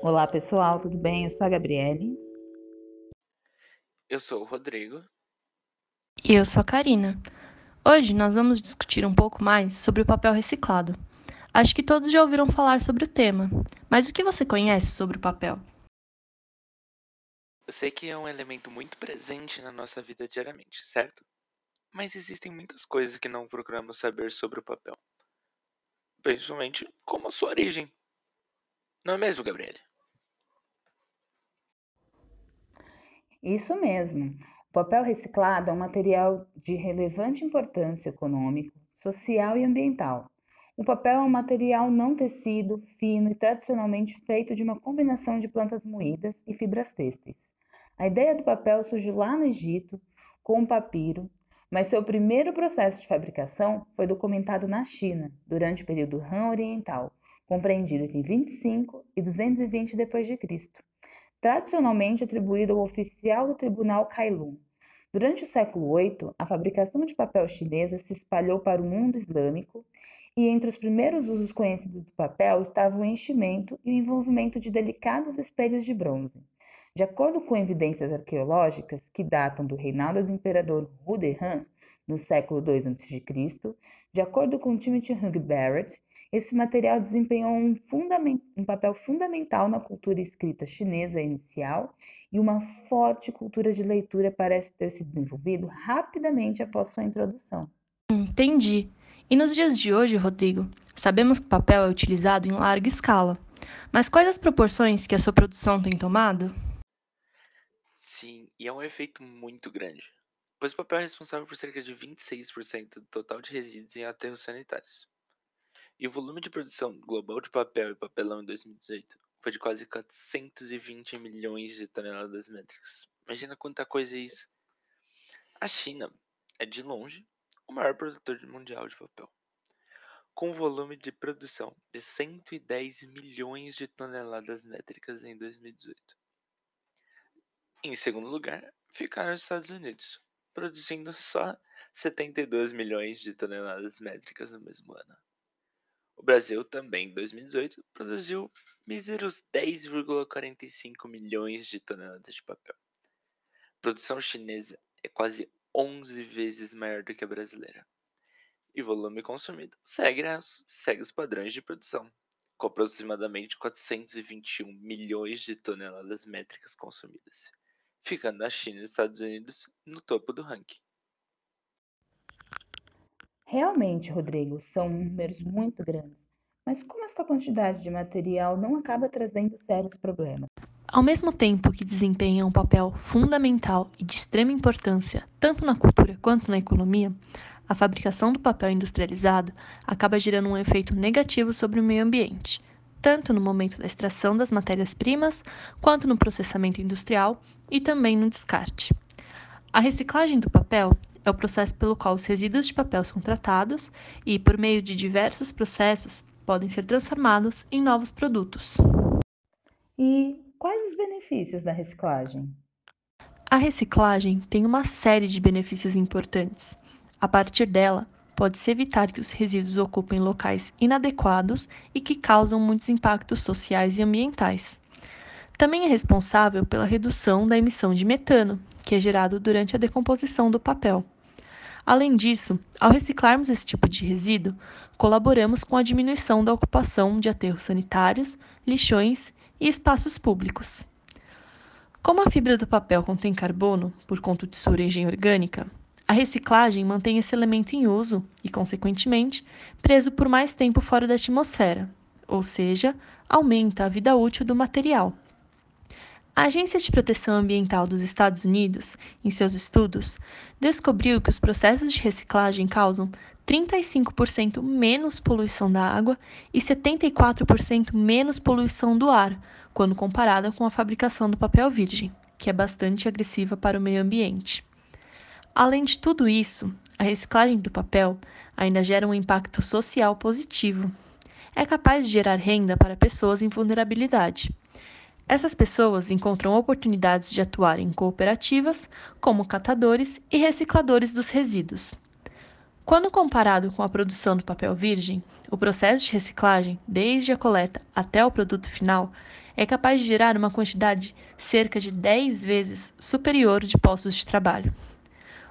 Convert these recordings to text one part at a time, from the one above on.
Olá pessoal, tudo bem? Eu sou a Gabriele. Eu sou o Rodrigo. E eu sou a Karina. Hoje nós vamos discutir um pouco mais sobre o papel reciclado. Acho que todos já ouviram falar sobre o tema, mas o que você conhece sobre o papel? Eu sei que é um elemento muito presente na nossa vida diariamente, certo? Mas existem muitas coisas que não procuramos saber sobre o papel. Principalmente como a sua origem. Não é mesmo, Gabriele? Isso mesmo. O papel reciclado é um material de relevante importância econômica, social e ambiental. O papel é um material não tecido, fino e tradicionalmente feito de uma combinação de plantas moídas e fibras têxteis. A ideia do papel surgiu lá no Egito com o papiro, mas seu primeiro processo de fabricação foi documentado na China durante o período Han Oriental, compreendido entre 25 e 220 d.C tradicionalmente atribuído ao oficial do tribunal Kailun. Durante o século VIII, a fabricação de papel chinesa se espalhou para o mundo islâmico e entre os primeiros usos conhecidos do papel estavam o enchimento e o envolvimento de delicados espelhos de bronze. De acordo com evidências arqueológicas que datam do reinado do imperador Hu-Dehan, no século II a.C., de acordo com Timothy Hugh Barrett, esse material desempenhou um, um, papel fundamental na cultura escrita chinesa inicial e uma forte cultura de leitura parece ter se desenvolvido rapidamente após sua introdução. Entendi. E nos dias de hoje, Rodrigo, sabemos que o papel é utilizado em larga escala. Mas quais as proporções que a sua produção tem tomado? Sim, e é um efeito muito grande, pois o papel é responsável por cerca de 26% do total de resíduos em aterros sanitários. E o volume de produção global de papel e papelão em 2018 foi de quase 420 milhões de toneladas métricas. Imagina quanta coisa é isso. A China é, de longe, o maior produtor mundial de papel, com um volume de produção de 110 milhões de toneladas métricas em 2018. Em segundo lugar, ficaram os Estados Unidos, produzindo só 72 milhões de toneladas métricas no mesmo ano. O Brasil também, em 2018, produziu míseros 10,45 milhões de toneladas de papel. A produção chinesa é quase 11 vezes maior do que a brasileira. E o volume consumido segue, segue os padrões de produção, com aproximadamente 421 milhões de toneladas métricas consumidas, ficando a China e os Estados Unidos no topo do ranking. Realmente, Rodrigo, são números muito grandes. Mas como essa quantidade de material não acaba trazendo sérios problemas? Ao mesmo tempo que desempenha um papel fundamental e de extrema importância, tanto na cultura quanto na economia, a fabricação do papel industrializado acaba gerando um efeito negativo sobre o meio ambiente, tanto no momento da extração das matérias-primas, quanto no processamento industrial e também no descarte. A reciclagem do papel é o processo pelo qual os resíduos de papel são tratados e, por meio de diversos processos, podem ser transformados em novos produtos. E quais os benefícios da reciclagem? A reciclagem tem uma série de benefícios importantes. A partir dela, pode-se evitar que os resíduos ocupem locais inadequados e que causam muitos impactos sociais e ambientais. Também é responsável pela redução da emissão de metano, que é gerado durante a decomposição do papel. Além disso, ao reciclarmos esse tipo de resíduo, colaboramos com a diminuição da ocupação de aterros sanitários, lixões e espaços públicos. Como a fibra do papel contém carbono, por conta de sua origem orgânica, a reciclagem mantém esse elemento em uso e, consequentemente, preso por mais tempo fora da atmosfera, ou seja, aumenta a vida útil do material. A Agência de Proteção Ambiental dos Estados Unidos, em seus estudos, descobriu que os processos de reciclagem causam 35% menos poluição da água e 74% menos poluição do ar, quando comparada com a fabricação do papel virgem, que é bastante agressiva para o meio ambiente. Além de tudo isso, a reciclagem do papel ainda gera um impacto social positivo. É capaz de gerar renda para pessoas em vulnerabilidade essas pessoas encontram oportunidades de atuar em cooperativas, como catadores e recicladores dos resíduos. Quando comparado com a produção do papel virgem, o processo de reciclagem, desde a coleta até o produto final, é capaz de gerar uma quantidade cerca de 10 vezes superior de postos de trabalho.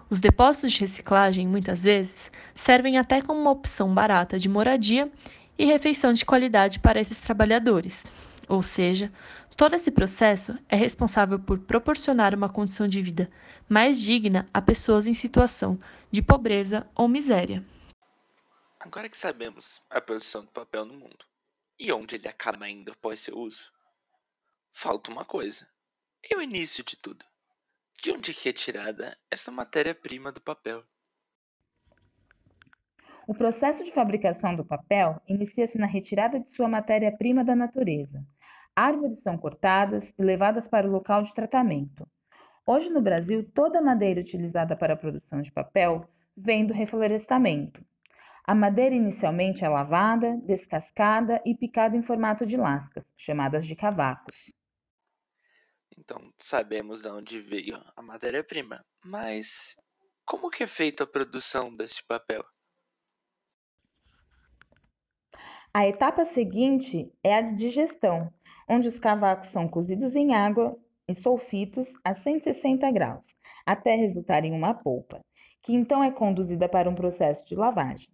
Os depósitos de reciclagem, muitas vezes, servem até como uma opção barata de moradia e refeição de qualidade para esses trabalhadores. Ou seja, todo esse processo é responsável por proporcionar uma condição de vida mais digna a pessoas em situação de pobreza ou miséria. Agora que sabemos a produção do papel no mundo e onde ele acaba ainda após seu uso, falta uma coisa: e o início de tudo? De onde é que é tirada essa matéria-prima do papel? O processo de fabricação do papel inicia-se na retirada de sua matéria-prima da natureza. Árvores são cortadas e levadas para o local de tratamento. Hoje no Brasil, toda a madeira utilizada para a produção de papel vem do reflorestamento. A madeira inicialmente é lavada, descascada e picada em formato de lascas, chamadas de cavacos. Então, sabemos de onde veio a matéria-prima, mas como que é feita a produção desse papel? A etapa seguinte é a de digestão, onde os cavacos são cozidos em água e sulfitos a 160 graus, até resultar em uma polpa, que então é conduzida para um processo de lavagem.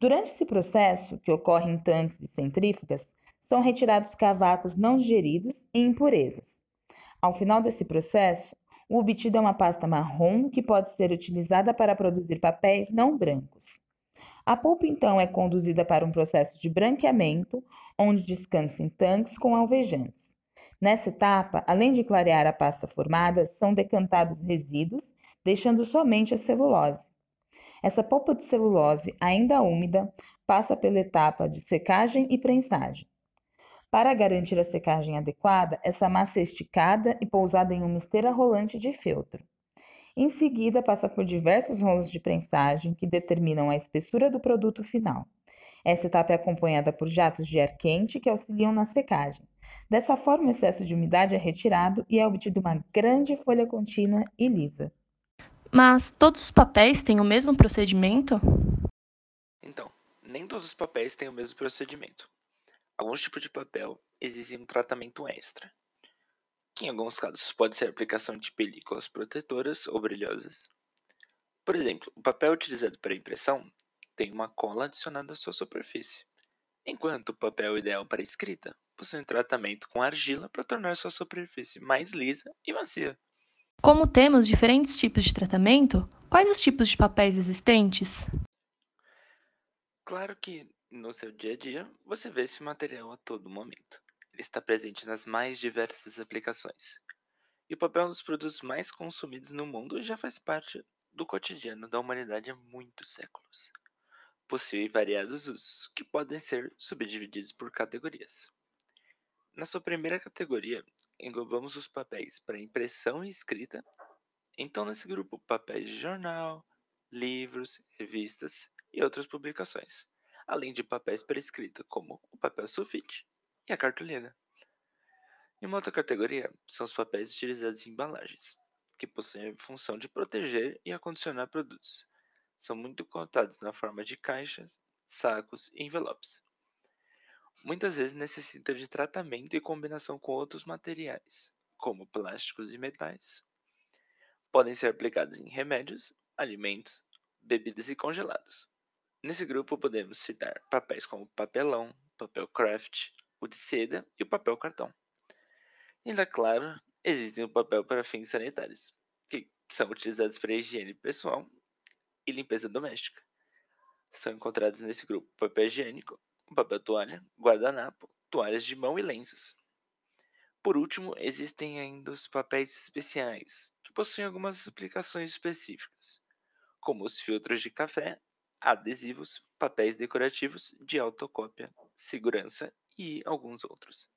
Durante esse processo, que ocorre em tanques e centrífugas, são retirados cavacos não digeridos e impurezas. Ao final desse processo, o obtido é uma pasta marrom que pode ser utilizada para produzir papéis não brancos. A polpa então é conduzida para um processo de branqueamento, onde descansa em tanques com alvejantes. Nessa etapa, além de clarear a pasta formada, são decantados resíduos, deixando somente a celulose. Essa polpa de celulose, ainda úmida, passa pela etapa de secagem e prensagem. Para garantir a secagem adequada, essa massa é esticada e pousada em uma esteira rolante de feltro. Em seguida, passa por diversos rolos de prensagem que determinam a espessura do produto final. Essa etapa é acompanhada por jatos de ar quente que auxiliam na secagem. Dessa forma, o excesso de umidade é retirado e é obtido uma grande folha contínua e lisa. Mas todos os papéis têm o mesmo procedimento? Então, nem todos os papéis têm o mesmo procedimento. Alguns tipos de papel exigem um tratamento extra, que em alguns casos pode ser a aplicação de películas protetoras ou brilhosas. Por exemplo, o papel utilizado para impressão tem uma cola adicionada à sua superfície, enquanto o papel ideal para escrita possui um tratamento com argila para tornar sua superfície mais lisa e macia. Como temos diferentes tipos de tratamento, quais os tipos de papéis existentes? Claro que no seu dia a dia você vê esse material a todo momento. Está presente nas mais diversas aplicações. E o papel é um dos produtos mais consumidos no mundo já faz parte do cotidiano da humanidade há muitos séculos. Possui variados usos, que podem ser subdivididos por categorias. Na sua primeira categoria, englobamos os papéis para impressão e escrita. Então, nesse grupo, papéis de jornal, livros, revistas e outras publicações, além de papéis para escrita, como o papel sulfite e a cartolina. E uma outra categoria são os papéis utilizados em embalagens, que possuem a função de proteger e acondicionar produtos. São muito contados na forma de caixas, sacos e envelopes muitas vezes necessita de tratamento e combinação com outros materiais, como plásticos e metais. Podem ser aplicados em remédios, alimentos, bebidas e congelados. Nesse grupo podemos citar papéis como papelão, papel craft, o de seda e o papel cartão. Ainda claro, existem o papel para fins sanitários, que são utilizados para higiene pessoal e limpeza doméstica. São encontrados nesse grupo papel higiênico, papel toalha, guardanapo, toalhas de mão e lenços. Por último, existem ainda os papéis especiais, que possuem algumas aplicações específicas, como os filtros de café, adesivos, papéis decorativos de autocópia, segurança e alguns outros.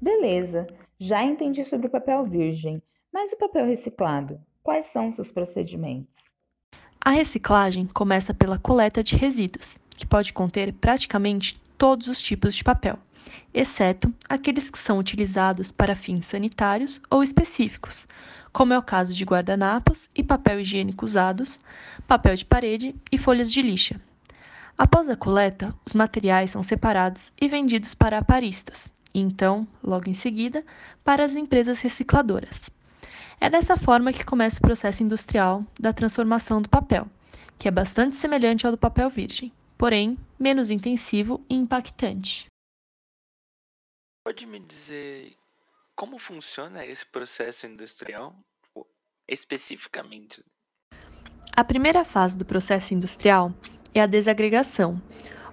Beleza, já entendi sobre o papel virgem, mas o papel reciclado? Quais são seus procedimentos? A reciclagem começa pela coleta de resíduos, que pode conter praticamente todos os tipos de papel, exceto aqueles que são utilizados para fins sanitários ou específicos, como é o caso de guardanapos e papel higiênico usados, papel de parede e folhas de lixa. Após a coleta, os materiais são separados e vendidos para aparistas, e então, logo em seguida, para as empresas recicladoras. É dessa forma que começa o processo industrial da transformação do papel, que é bastante semelhante ao do papel virgem, porém menos intensivo e impactante. Pode me dizer como funciona esse processo industrial especificamente? A primeira fase do processo industrial é a desagregação,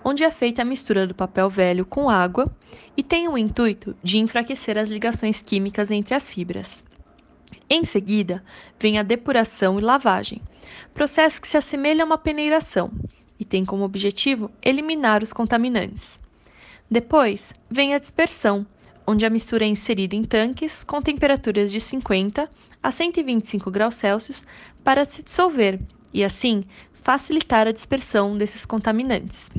onde é feita a mistura do papel velho com água e tem o intuito de enfraquecer as ligações químicas entre as fibras. Em seguida, vem a depuração e lavagem, processo que se assemelha a uma peneiração e tem como objetivo eliminar os contaminantes. Depois, vem a dispersão, onde a mistura é inserida em tanques com temperaturas de 50 a 125 graus Celsius para se dissolver e, assim, facilitar a dispersão desses contaminantes.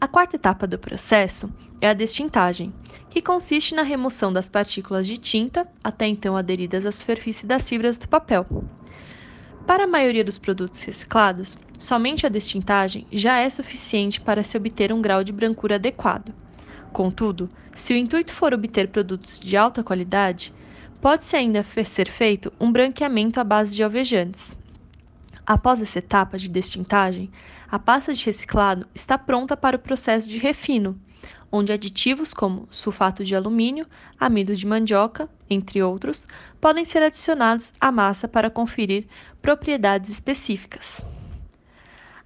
A quarta etapa do processo é a destintagem, que consiste na remoção das partículas de tinta, até então aderidas à superfície das fibras do papel. Para a maioria dos produtos reciclados, somente a destintagem já é suficiente para se obter um grau de brancura adequado. Contudo, se o intuito for obter produtos de alta qualidade, pode-se ainda ser feito um branqueamento à base de alvejantes. Após essa etapa de destintagem, a pasta de reciclado está pronta para o processo de refino, onde aditivos como sulfato de alumínio, amido de mandioca, entre outros, podem ser adicionados à massa para conferir propriedades específicas.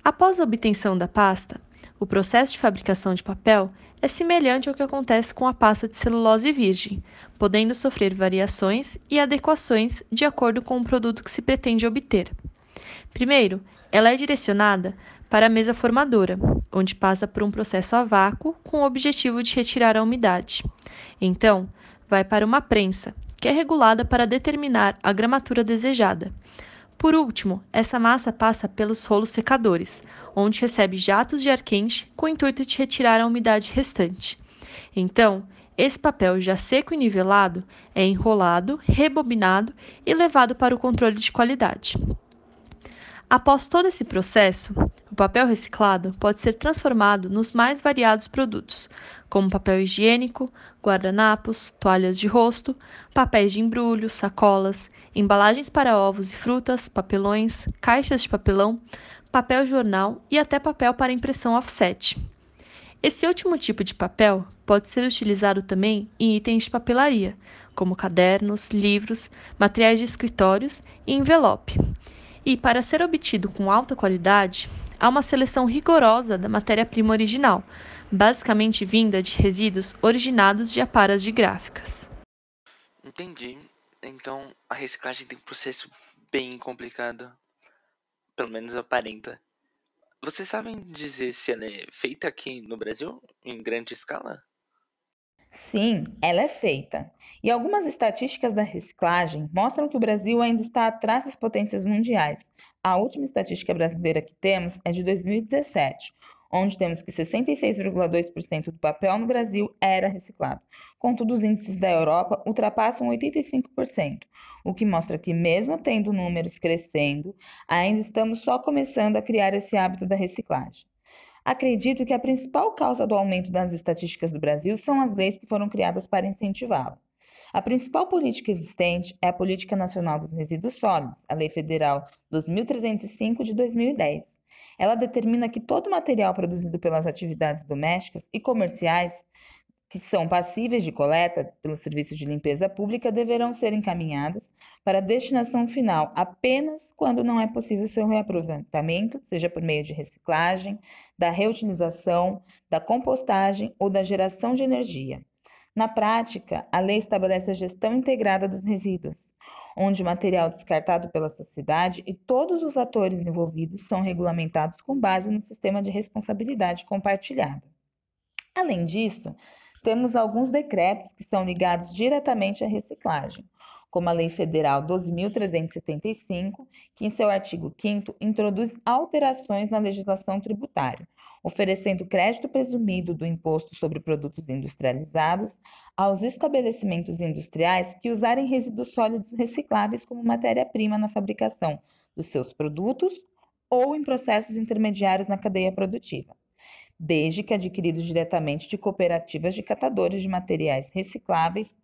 Após a obtenção da pasta, o processo de fabricação de papel é semelhante ao que acontece com a pasta de celulose virgem, podendo sofrer variações e adequações de acordo com o produto que se pretende obter. Primeiro, ela é direcionada para a mesa formadora, onde passa por um processo a vácuo com o objetivo de retirar a umidade. Então, vai para uma prensa, que é regulada para determinar a gramatura desejada. Por último, essa massa passa pelos rolos secadores, onde recebe jatos de ar quente com o intuito de retirar a umidade restante. Então, esse papel já seco e nivelado é enrolado, rebobinado e levado para o controle de qualidade. Após todo esse processo, o papel reciclado pode ser transformado nos mais variados produtos, como papel higiênico, guardanapos, toalhas de rosto, papéis de embrulho, sacolas, embalagens para ovos e frutas, papelões, caixas de papelão, papel jornal e até papel para impressão offset. Esse último tipo de papel pode ser utilizado também em itens de papelaria, como cadernos, livros, materiais de escritórios e envelope e, para ser obtido com alta qualidade, há uma seleção rigorosa da matéria-prima original, basicamente vinda de resíduos originados de aparas de gráficas. Entendi. Então a reciclagem tem um processo bem complicado. Pelo menos aparenta. Vocês sabem dizer se ela é feita aqui no Brasil, em grande escala? Sim, ela é feita. E algumas estatísticas da reciclagem mostram que o Brasil ainda está atrás das potências mundiais. A última estatística brasileira que temos é de 2017, onde temos que 66,2% do papel no Brasil era reciclado. Contudo, os índices da Europa ultrapassam 85%, o que mostra que, mesmo tendo números crescendo, ainda estamos só começando a criar esse hábito da reciclagem. Acredito que a principal causa do aumento das estatísticas do Brasil são as leis que foram criadas para incentivá-lo. A principal política existente é a Política Nacional dos Resíduos Sólidos, a Lei Federal 2305 de 2010. Ela determina que todo material produzido pelas atividades domésticas e comerciais que são passíveis de coleta pelos serviços de limpeza pública deverão ser encaminhadas para destinação final apenas quando não é possível seu reaproveitamento, seja por meio de reciclagem, da reutilização, da compostagem ou da geração de energia. Na prática, a lei estabelece a gestão integrada dos resíduos, onde o material descartado pela sociedade e todos os atores envolvidos são regulamentados com base no sistema de responsabilidade compartilhada. Além disso, temos alguns decretos que são ligados diretamente à reciclagem, como a Lei Federal 12.375, que em seu artigo 5 introduz alterações na legislação tributária, oferecendo crédito presumido do imposto sobre produtos industrializados aos estabelecimentos industriais que usarem resíduos sólidos recicláveis como matéria-prima na fabricação dos seus produtos ou em processos intermediários na cadeia produtiva. Desde que adquiridos diretamente de cooperativas de catadores de materiais recicláveis.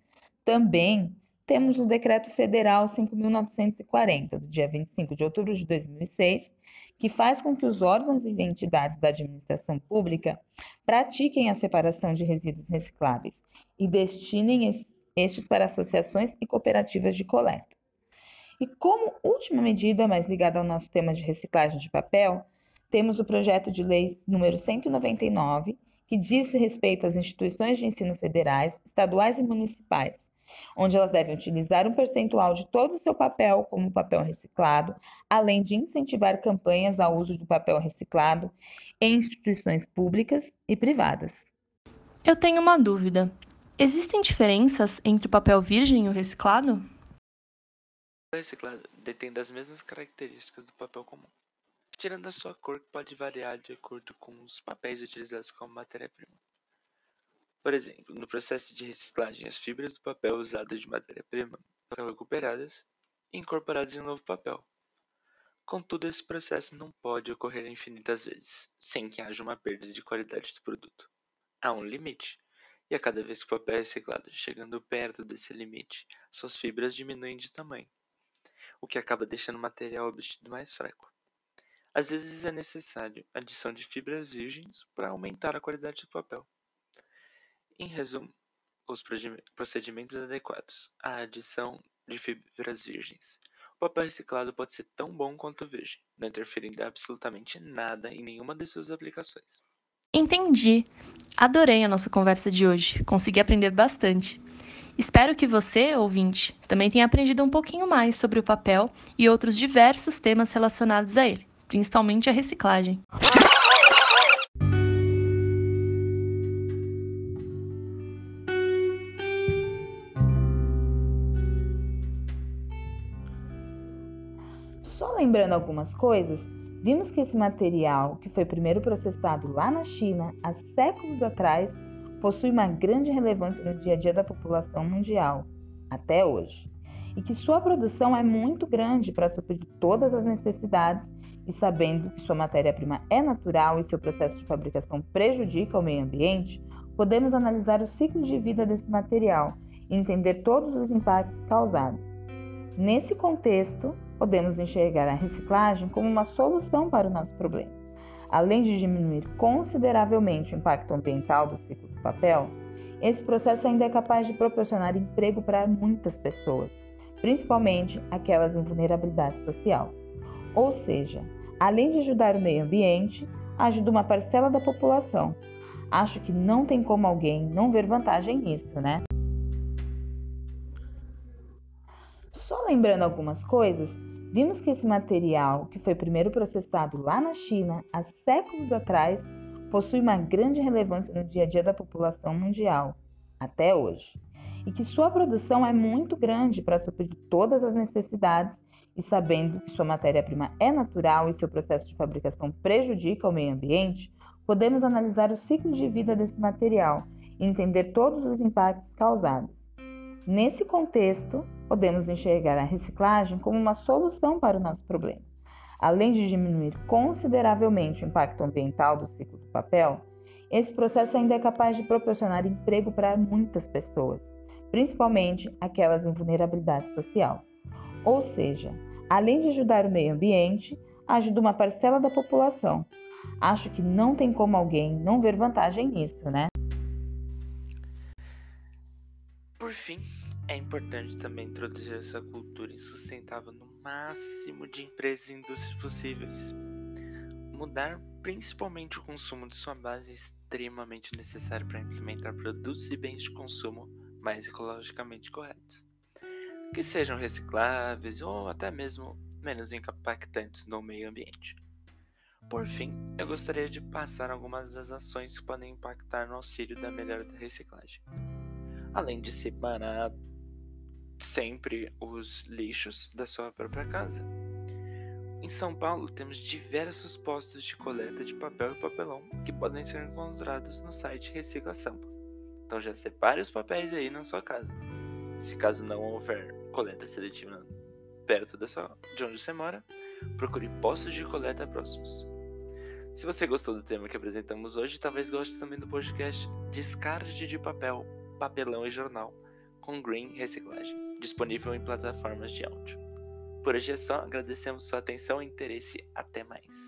Também temos o Decreto Federal 5.940, do dia 25 de outubro de 2006, que faz com que os órgãos e entidades da administração pública pratiquem a separação de resíduos recicláveis e destinem estes para associações e cooperativas de coleta. E como última medida, mais ligada ao nosso tema de reciclagem de papel, temos o projeto de lei número 199, que diz respeito às instituições de ensino federais, estaduais e municipais, onde elas devem utilizar um percentual de todo o seu papel como papel reciclado, além de incentivar campanhas ao uso do papel reciclado em instituições públicas e privadas. Eu tenho uma dúvida. Existem diferenças entre o papel virgem e o reciclado? O papel reciclado detém das mesmas características do papel comum, tirando a sua cor que pode variar de acordo com os papéis utilizados como matéria-prima. Por exemplo, no processo de reciclagem, as fibras do papel usadas de matéria-prima são recuperadas e incorporadas em um novo papel. Contudo, esse processo não pode ocorrer infinitas vezes, sem que haja uma perda de qualidade do produto. Há um limite, e a cada vez que o papel é reciclado, chegando perto desse limite, suas fibras diminuem de tamanho, o que acaba deixando o material obtido mais fraco. Às vezes é necessário a adição de fibras virgens para aumentar a qualidade do papel. Em resumo, os procedimentos adequados à adição de fibras virgens. O papel reciclado pode ser tão bom quanto virgem, não interferindo absolutamente nada em nenhuma de suas aplicações. Entendi. Adorei a nossa conversa de hoje. Consegui aprender bastante. Espero que você, ouvinte, também tenha aprendido um pouquinho mais sobre o papel e outros diversos temas relacionados a ele, principalmente a reciclagem. lembrando algumas coisas, vimos que esse material, que foi primeiro processado lá na China há séculos atrás, possui uma grande relevância no dia a dia da população mundial, até hoje, e que sua produção é muito grande para suprir todas as necessidades, e sabendo que sua matéria-prima é natural e seu processo de fabricação prejudica o meio ambiente, podemos analisar o ciclo de vida desse material e entender todos os impactos causados. Nesse contexto, podemos enxergar a reciclagem como uma solução para o nosso problema. Além de diminuir consideravelmente o impacto ambiental do ciclo do papel, esse processo ainda é capaz de proporcionar emprego para muitas pessoas, principalmente aquelas em vulnerabilidade social. Ou seja, além de ajudar o meio ambiente, ajuda uma parcela da população. Acho que não tem como alguém não ver vantagem nisso, né? Só lembrando algumas coisas, vimos que esse material, que foi primeiro processado lá na China há séculos atrás, possui uma grande relevância no dia a dia da população mundial, até hoje, e que sua produção é muito grande para suprir todas as necessidades, e sabendo que sua matéria-prima é natural e seu processo de fabricação prejudica o meio ambiente, podemos analisar o ciclo de vida desse material e entender todos os impactos causados. Nesse contexto, podemos enxergar a reciclagem como uma solução para o nosso problema. Além de diminuir consideravelmente o impacto ambiental do ciclo do papel, esse processo ainda é capaz de proporcionar emprego para muitas pessoas, principalmente aquelas em vulnerabilidade social. Ou seja, além de ajudar o meio ambiente, ajuda uma parcela da população. Acho que não tem como alguém não ver vantagem nisso, né? Por fim, é importante também introduzir essa cultura insustentável no máximo de empresas e indústrias possíveis. Mudar principalmente o consumo de sua base é extremamente necessário para implementar produtos e bens de consumo mais ecologicamente corretos, que sejam recicláveis ou até mesmo menos impactantes no meio ambiente. Por fim, eu gostaria de passar algumas das ações que podem impactar no auxílio da melhora da reciclagem além de separar sempre os lixos da sua própria casa. Em São Paulo, temos diversos postos de coleta de papel e papelão que podem ser encontrados no site Recicla Sampa. Então já separe os papéis aí na sua casa. Se caso não houver coleta seletiva perto da sua, de onde você mora, procure postos de coleta próximos. Se você gostou do tema que apresentamos hoje, talvez goste também do podcast Descarte de Papel, Papelão e Jornal com Green Reciclagem, disponível em plataformas de áudio. Por hoje é só, agradecemos sua atenção e interesse. Até mais.